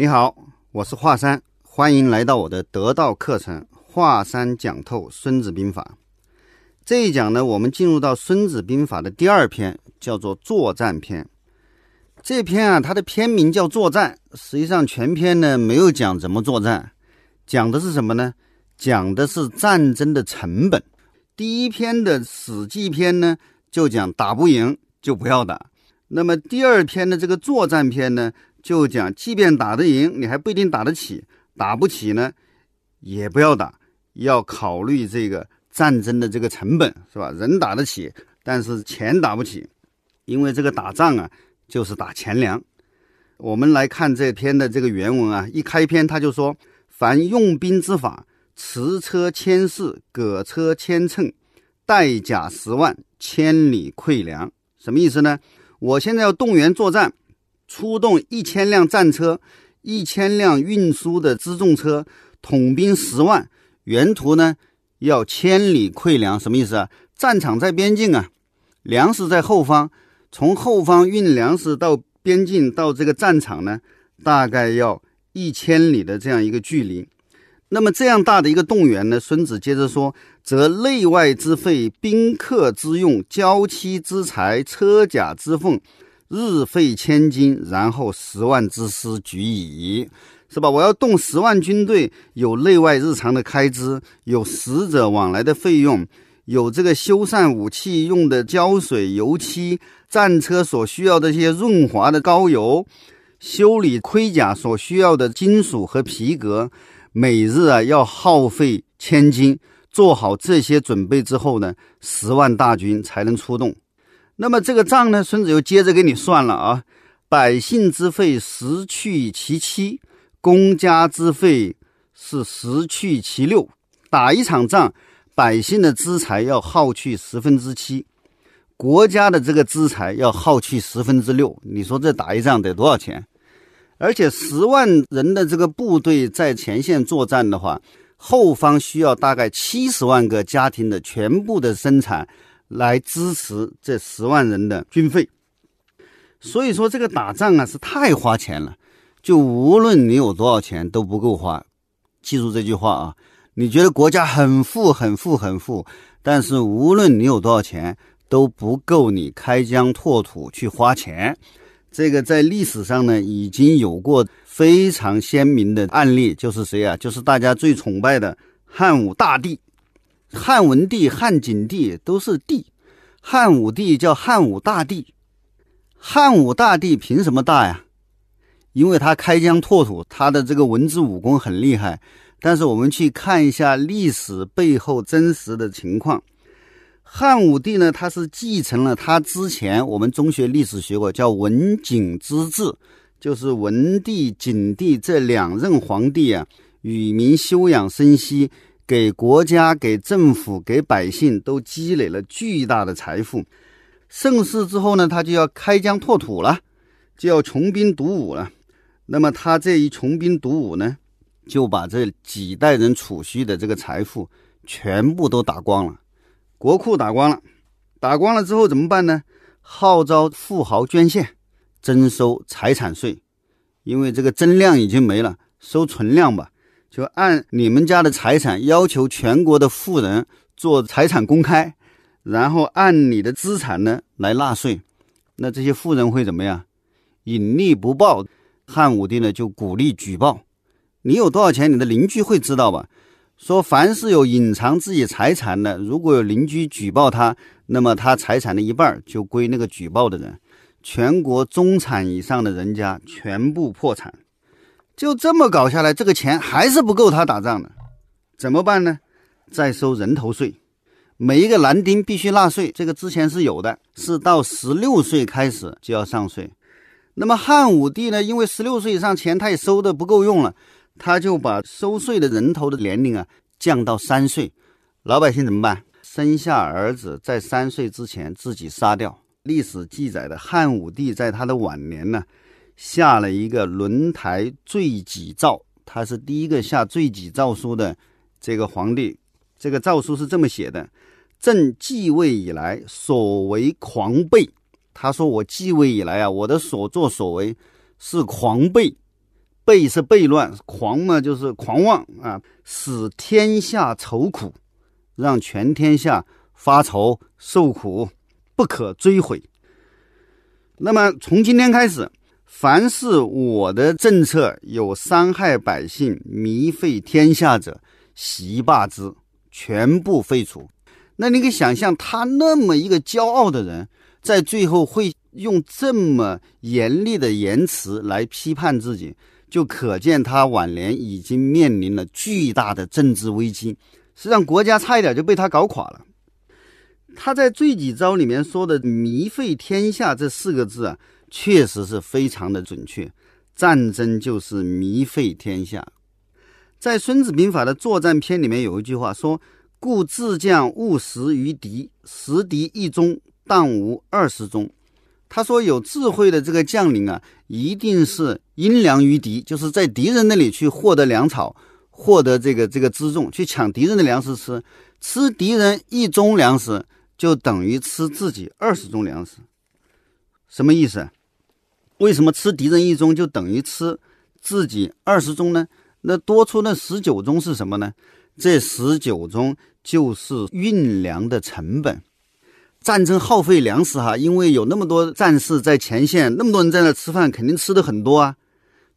你好，我是华山，欢迎来到我的得道课程《华山讲透孙子兵法》。这一讲呢，我们进入到《孙子兵法》的第二篇，叫做作战篇。这篇啊，它的篇名叫作战，实际上全篇呢没有讲怎么作战，讲的是什么呢？讲的是战争的成本。第一篇的《史记》篇呢，就讲打不赢就不要打。那么第二篇的这个作战篇呢，就讲即便打得赢，你还不一定打得起；打不起呢，也不要打，要考虑这个战争的这个成本，是吧？人打得起，但是钱打不起，因为这个打仗啊，就是打钱粮。我们来看这篇的这个原文啊，一开篇他就说：“凡用兵之法，驰车千驷，葛车千乘，带甲十万，千里馈粮。”什么意思呢？我现在要动员作战，出动一千辆战车，一千辆运输的辎重车，统兵十万，沿途呢要千里馈粮，什么意思啊？战场在边境啊，粮食在后方，从后方运粮食到边境到这个战场呢，大概要一千里的这样一个距离。那么这样大的一个动员呢，孙子接着说，则内外之费、宾客之用、交期之财、车甲之奉，日费千金，然后十万之师举矣，是吧？我要动十万军队，有内外日常的开支，有使者往来的费用，有这个修缮武器用的胶水、油漆，战车所需要的这些润滑的膏油，修理盔甲所需要的金属和皮革。每日啊要耗费千金，做好这些准备之后呢，十万大军才能出动。那么这个账呢，孙子又接着给你算了啊：百姓之费十去其七，公家之费是十去其六。打一场仗，百姓的资财要耗去十分之七，国家的这个资财要耗去十分之六。你说这打一仗得多少钱？而且十万人的这个部队在前线作战的话，后方需要大概七十万个家庭的全部的生产来支持这十万人的军费。所以说这个打仗啊是太花钱了，就无论你有多少钱都不够花。记住这句话啊！你觉得国家很富很富很富，但是无论你有多少钱都不够你开疆拓土去花钱。这个在历史上呢，已经有过非常鲜明的案例，就是谁啊？就是大家最崇拜的汉武大帝，汉文帝、汉景帝都是帝，汉武帝叫汉武大帝。汉武大帝凭什么大呀？因为他开疆拓土，他的这个文字武功很厉害。但是我们去看一下历史背后真实的情况。汉武帝呢，他是继承了他之前我们中学历史学过，叫文景之治，就是文帝、景帝这两任皇帝啊，与民休养生息，给国家、给政府、给百姓都积累了巨大的财富。盛世之后呢，他就要开疆拓土了，就要穷兵黩武了。那么他这一穷兵黩武呢，就把这几代人储蓄的这个财富全部都打光了。国库打光了，打光了之后怎么办呢？号召富豪捐献，征收财产税，因为这个增量已经没了，收存量吧。就按你们家的财产要求全国的富人做财产公开，然后按你的资产呢来纳税。那这些富人会怎么样？隐匿不报。汉武帝呢就鼓励举报，你有多少钱，你的邻居会知道吧？说，凡是有隐藏自己财产的，如果有邻居举报他，那么他财产的一半就归那个举报的人。全国中产以上的人家全部破产。就这么搞下来，这个钱还是不够他打仗的，怎么办呢？再收人头税，每一个男丁必须纳税，这个之前是有的，是到十六岁开始就要上税。那么汉武帝呢，因为十六岁以上钱他也收的不够用了。他就把收税的人头的年龄啊降到三岁，老百姓怎么办？生下儿子在三岁之前自己杀掉。历史记载的汉武帝在他的晚年呢，下了一个轮台罪己诏，他是第一个下罪己诏书的这个皇帝。这个诏书是这么写的：朕继位以来所为狂悖。他说我继位以来啊，我的所作所为是狂悖。悖是悖乱，狂嘛就是狂妄啊，使天下愁苦，让全天下发愁受苦，不可追悔。那么从今天开始，凡是我的政策有伤害百姓、迷废天下者，悉罢之，全部废除。那你可以想象，他那么一个骄傲的人，在最后会用这么严厉的言辞来批判自己。就可见他晚年已经面临了巨大的政治危机，实际上国家差一点就被他搞垮了。他在《罪己诏》里面说的“迷废天下”这四个字啊，确实是非常的准确。战争就是迷废天下。在《孙子兵法》的作战篇里面有一句话说：“故自将勿食于敌，食敌一中，当无二十中。”他说：“有智慧的这个将领啊，一定是阴粮于敌，就是在敌人那里去获得粮草，获得这个这个辎重，去抢敌人的粮食吃。吃敌人一中粮食，就等于吃自己二十中粮食。什么意思？为什么吃敌人一中就等于吃自己二十中呢？那多出那十九中是什么呢？这十九中就是运粮的成本。”战争耗费粮食哈，因为有那么多战士在前线，那么多人在那吃饭，肯定吃的很多啊。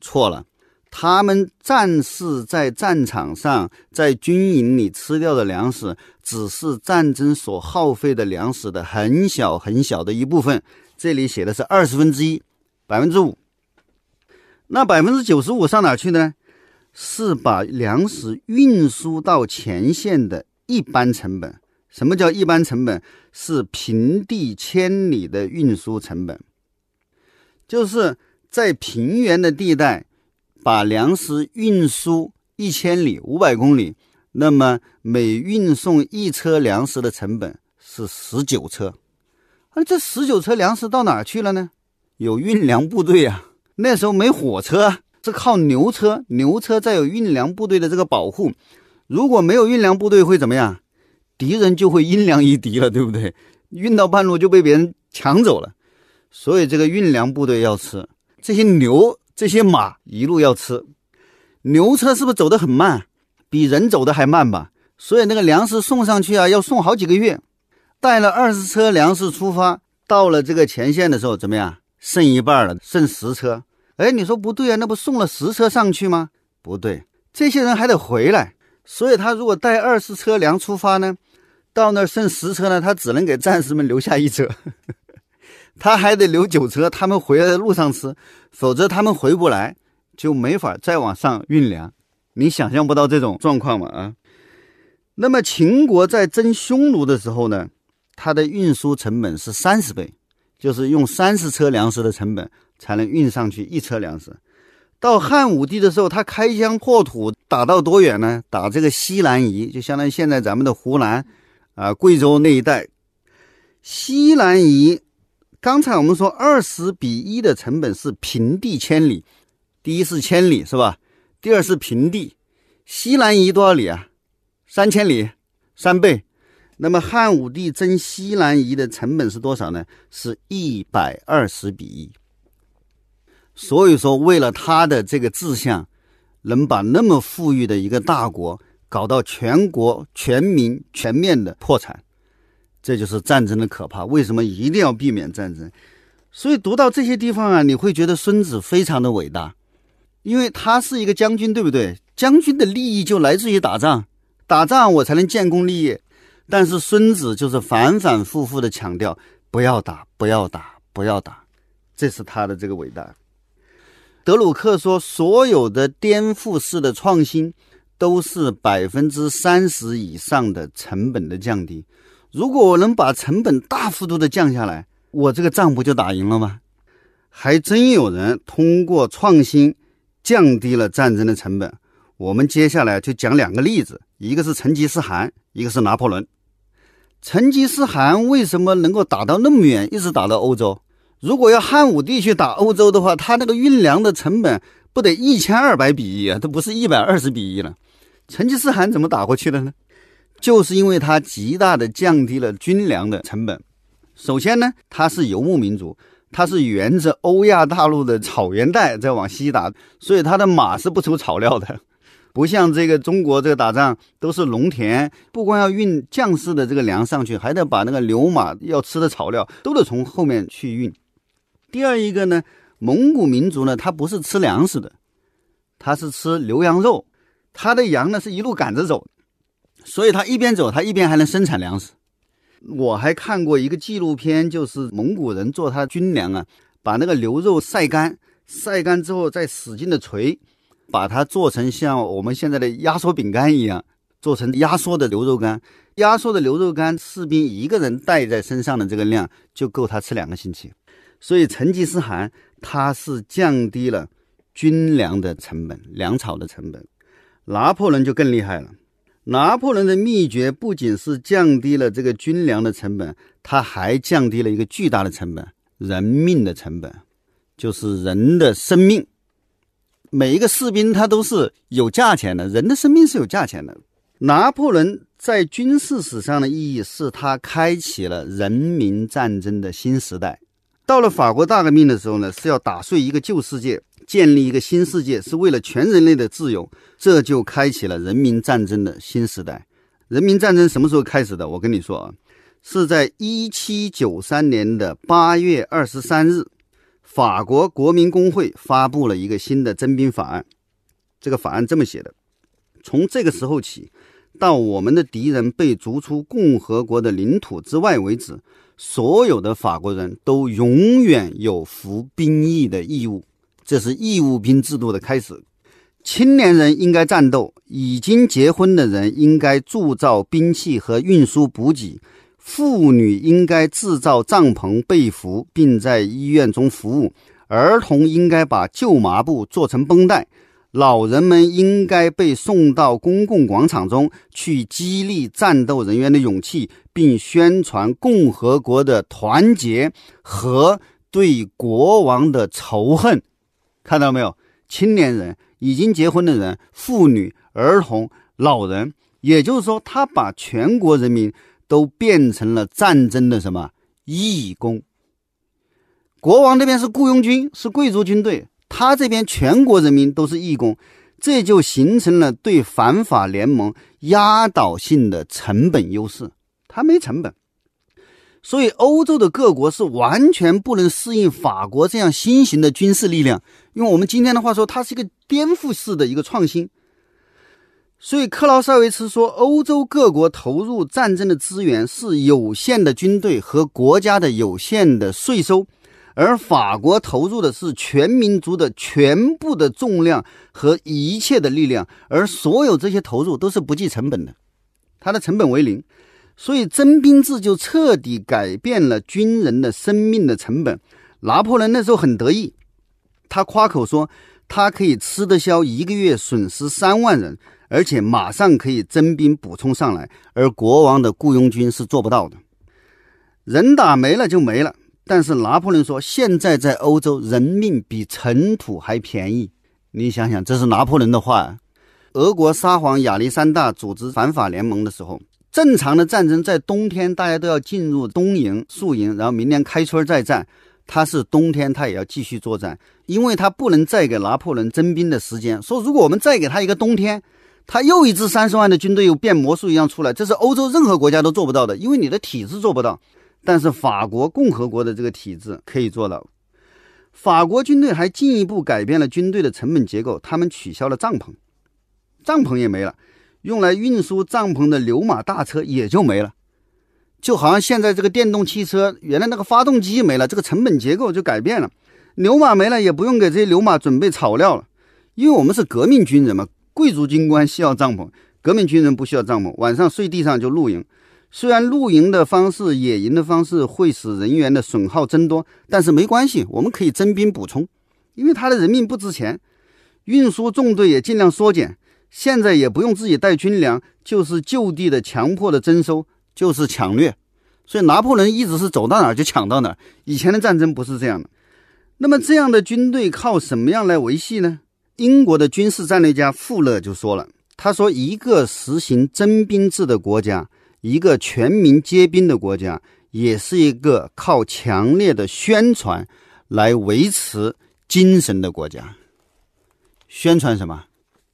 错了，他们战士在战场上、在军营里吃掉的粮食，只是战争所耗费的粮食的很小很小的一部分。这里写的是二十分之一，百分之五。那百分之九十五上哪去呢？是把粮食运输到前线的一般成本。什么叫一般成本？是平地千里的运输成本，就是在平原的地带，把粮食运输一千里五百公里，那么每运送一车粮食的成本是十九车。而这十九车粮食到哪去了呢？有运粮部队啊，那时候没火车，是靠牛车，牛车再有运粮部队的这个保护。如果没有运粮部队，会怎么样？敌人就会阴粮于敌了，对不对？运到半路就被别人抢走了，所以这个运粮部队要吃这些牛、这些马一路要吃。牛车是不是走得很慢？比人走的还慢吧？所以那个粮食送上去啊，要送好几个月。带了二十车粮食出发，到了这个前线的时候怎么样？剩一半了，剩十车。哎，你说不对啊？那不送了十车上去吗？不对，这些人还得回来。所以他如果带二十车粮出发呢，到那儿剩十车呢，他只能给战士们留下一车，他还得留九车，他们回来的路上吃，否则他们回不来，就没法再往上运粮。你想象不到这种状况吗？啊，那么秦国在征匈奴的时候呢，它的运输成本是三十倍，就是用三十车粮食的成本才能运上去一车粮食。到汉武帝的时候，他开疆破土，打到多远呢？打这个西南夷，就相当于现在咱们的湖南，啊，贵州那一带。西南夷，刚才我们说二十比一的成本是平地千里，第一是千里是吧？第二是平地，西南夷多少里啊？三千里，三倍。那么汉武帝征西南夷的成本是多少呢？是一百二十比一。所以说，为了他的这个志向，能把那么富裕的一个大国搞到全国全民全面的破产，这就是战争的可怕。为什么一定要避免战争？所以读到这些地方啊，你会觉得孙子非常的伟大，因为他是一个将军，对不对？将军的利益就来自于打仗，打仗我才能建功立业。但是孙子就是反反复复的强调，不要打，不要打，不要打，这是他的这个伟大。德鲁克说：“所有的颠覆式的创新都是百分之三十以上的成本的降低。如果我能把成本大幅度的降下来，我这个仗不就打赢了吗？还真有人通过创新降低了战争的成本。我们接下来就讲两个例子，一个是成吉思汗，一个是拿破仑。成吉思汗为什么能够打到那么远，一直打到欧洲？”如果要汉武帝去打欧洲的话，他那个运粮的成本不得一千二百比一啊，都不是一百二十比一了。成吉思汗怎么打过去的呢？就是因为他极大的降低了军粮的成本。首先呢，他是游牧民族，它是沿着欧亚大陆的草原带在往西打，所以它的马是不愁草料的，不像这个中国这个打仗都是农田，不光要运将士的这个粮上去，还得把那个牛马要吃的草料都得从后面去运。第二一个呢，蒙古民族呢，他不是吃粮食的，他是吃牛羊肉，他的羊呢是一路赶着走，所以他一边走，他一边还能生产粮食。我还看过一个纪录片，就是蒙古人做他军粮啊，把那个牛肉晒干，晒干之后再使劲的捶，把它做成像我们现在的压缩饼干一样，做成压缩的牛肉干。压缩的牛肉干，士兵一个人带在身上的这个量就够他吃两个星期。所以成吉思汗他是降低了军粮的成本，粮草的成本。拿破仑就更厉害了。拿破仑的秘诀不仅是降低了这个军粮的成本，他还降低了一个巨大的成本——人命的成本，就是人的生命。每一个士兵他都是有价钱的，人的生命是有价钱的。拿破仑在军事史上的意义是他开启了人民战争的新时代。到了法国大革命的时候呢，是要打碎一个旧世界。建立一个新世界是为了全人类的自由，这就开启了人民战争的新时代。人民战争什么时候开始的？我跟你说啊，是在一七九三年的八月二十三日，法国国民工会发布了一个新的征兵法案。这个法案这么写的：从这个时候起，到我们的敌人被逐出共和国的领土之外为止，所有的法国人都永远有服兵役的义务。这是义务兵制度的开始。青年人应该战斗，已经结婚的人应该铸造兵器和运输补给，妇女应该制造帐篷、被服，并在医院中服务。儿童应该把旧麻布做成绷带。老人们应该被送到公共广场中去，激励战斗人员的勇气，并宣传共和国的团结和对国王的仇恨。看到没有？青年人、已经结婚的人、妇女、儿童、老人，也就是说，他把全国人民都变成了战争的什么义工。国王那边是雇佣军，是贵族军队，他这边全国人民都是义工，这就形成了对反法联盟压倒性的成本优势。他没成本。所以，欧洲的各国是完全不能适应法国这样新型的军事力量。用我们今天的话说，它是一个颠覆式的一个创新。所以，克劳塞维茨说，欧洲各国投入战争的资源是有限的军队和国家的有限的税收，而法国投入的是全民族的全部的重量和一切的力量，而所有这些投入都是不计成本的，它的成本为零。所以征兵制就彻底改变了军人的生命的成本。拿破仑那时候很得意，他夸口说他可以吃得消一个月损失三万人，而且马上可以征兵补充上来。而国王的雇佣军是做不到的，人打没了就没了。但是拿破仑说，现在在欧洲人命比尘土还便宜。你想想，这是拿破仑的话。俄国沙皇亚历山大组织反法联盟的时候。正常的战争在冬天，大家都要进入冬营、宿营，然后明年开春再战。他是冬天，他也要继续作战，因为他不能再给拿破仑征兵的时间。说如果我们再给他一个冬天，他又一支三十万的军队又变魔术一样出来，这是欧洲任何国家都做不到的，因为你的体制做不到。但是法国共和国的这个体制可以做到。法国军队还进一步改变了军队的成本结构，他们取消了帐篷，帐篷也没了。用来运输帐篷的牛马大车也就没了，就好像现在这个电动汽车，原来那个发动机没了，这个成本结构就改变了。牛马没了，也不用给这些牛马准备草料了，因为我们是革命军人嘛，贵族军官需要帐篷，革命军人不需要帐篷，晚上睡地上就露营。虽然露营的方式、野营的方式会使人员的损耗增多，但是没关系，我们可以征兵补充，因为他的人命不值钱。运输纵队也尽量缩减。现在也不用自己带军粮，就是就地的强迫的征收，就是抢掠。所以拿破仑一直是走到哪儿就抢到哪儿。以前的战争不是这样的。那么这样的军队靠什么样来维系呢？英国的军事战略家富勒就说了，他说：“一个实行征兵制的国家，一个全民皆兵的国家，也是一个靠强烈的宣传来维持精神的国家。宣传什么？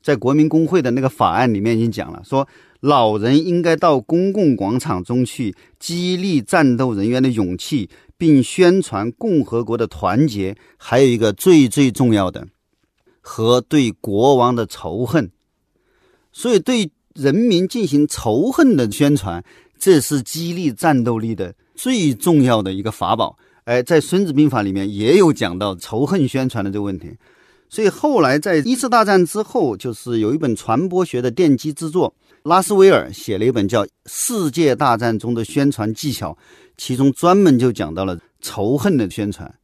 在国民工会的那个法案里面已经讲了，说老人应该到公共广场中去，激励战斗人员的勇气，并宣传共和国的团结。还有一个最最重要的，和对国王的仇恨。所以，对人民进行仇恨的宣传，这是激励战斗力的最重要的一个法宝。哎，在《孙子兵法》里面也有讲到仇恨宣传的这个问题。所以后来在一次大战之后，就是有一本传播学的奠基之作，拉斯维尔写了一本叫《世界大战中的宣传技巧》，其中专门就讲到了仇恨的宣传。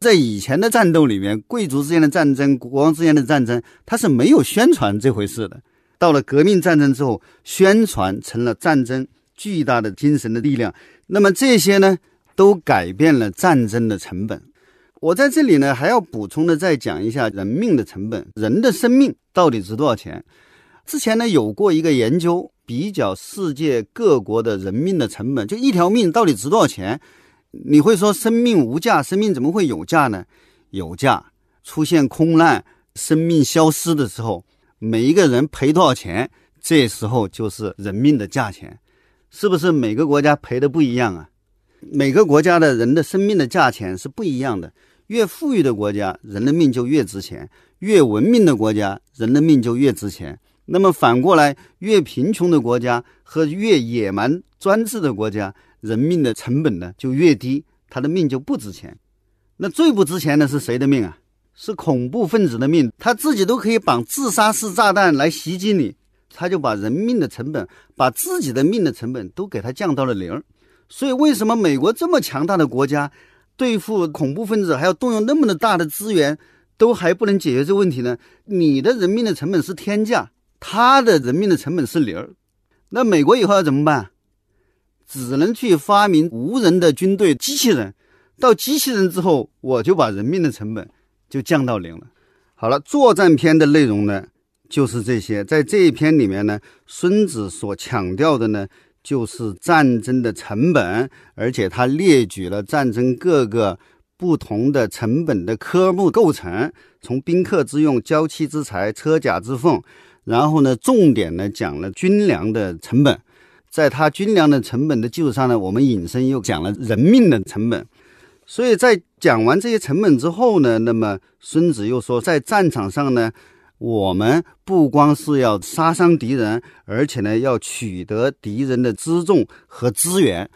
在以前的战斗里面，贵族之间的战争、国王之间的战争，它是没有宣传这回事的。到了革命战争之后，宣传成了战争巨大的精神的力量。那么这些呢，都改变了战争的成本。我在这里呢，还要补充的再讲一下人命的成本，人的生命到底值多少钱？之前呢有过一个研究，比较世界各国的人命的成本，就一条命到底值多少钱？你会说生命无价，生命怎么会有价呢？有价，出现空难、生命消失的时候，每一个人赔多少钱？这时候就是人命的价钱，是不是每个国家赔的不一样啊？每个国家的人的生命的价钱是不一样的。越富裕的国家，人的命就越值钱；越文明的国家，人的命就越值钱。那么反过来，越贫穷的国家和越野蛮专制的国家，人命的成本呢就越低，他的命就不值钱。那最不值钱的是谁的命啊？是恐怖分子的命，他自己都可以绑自杀式炸弹来袭击你，他就把人命的成本，把自己的命的成本都给他降到了零。所以，为什么美国这么强大的国家？对付恐怖分子还要动用那么的大的资源，都还不能解决这个问题呢？你的人命的成本是天价，他的人命的成本是零儿。那美国以后要怎么办？只能去发明无人的军队机器人。到机器人之后，我就把人命的成本就降到零了。好了，作战篇的内容呢，就是这些。在这一篇里面呢，孙子所强调的呢。就是战争的成本，而且他列举了战争各个不同的成本的科目构成，从宾客之用、交期之财、车甲之奉，然后呢，重点呢讲了军粮的成本，在他军粮的成本的基础上呢，我们引申又讲了人命的成本，所以在讲完这些成本之后呢，那么孙子又说，在战场上呢。我们不光是要杀伤敌人，而且呢要取得敌人的辎重和资源。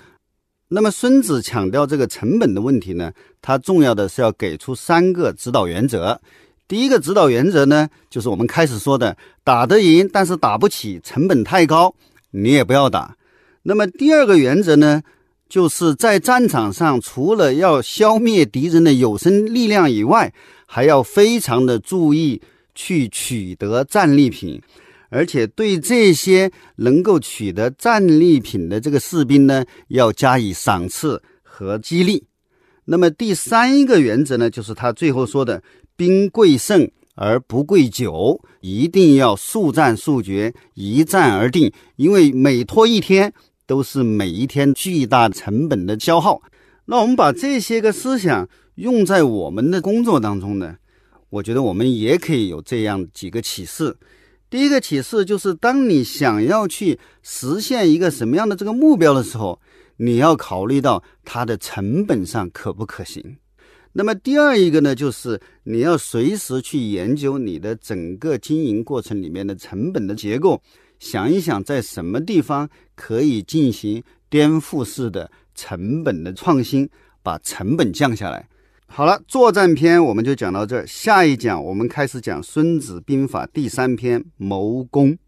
那么孙子强调这个成本的问题呢，他重要的是要给出三个指导原则。第一个指导原则呢，就是我们开始说的，打得赢，但是打不起，成本太高，你也不要打。那么第二个原则呢，就是在战场上，除了要消灭敌人的有生力量以外，还要非常的注意。去取得战利品，而且对这些能够取得战利品的这个士兵呢，要加以赏赐和激励。那么第三一个原则呢，就是他最后说的“兵贵胜而不贵久”，一定要速战速决，一战而定。因为每拖一天，都是每一天巨大成本的消耗。那我们把这些个思想用在我们的工作当中呢？我觉得我们也可以有这样几个启示。第一个启示就是，当你想要去实现一个什么样的这个目标的时候，你要考虑到它的成本上可不可行。那么第二一个呢，就是你要随时去研究你的整个经营过程里面的成本的结构，想一想在什么地方可以进行颠覆式的成本的创新，把成本降下来。好了，作战篇我们就讲到这儿。下一讲我们开始讲《孙子兵法》第三篇谋攻。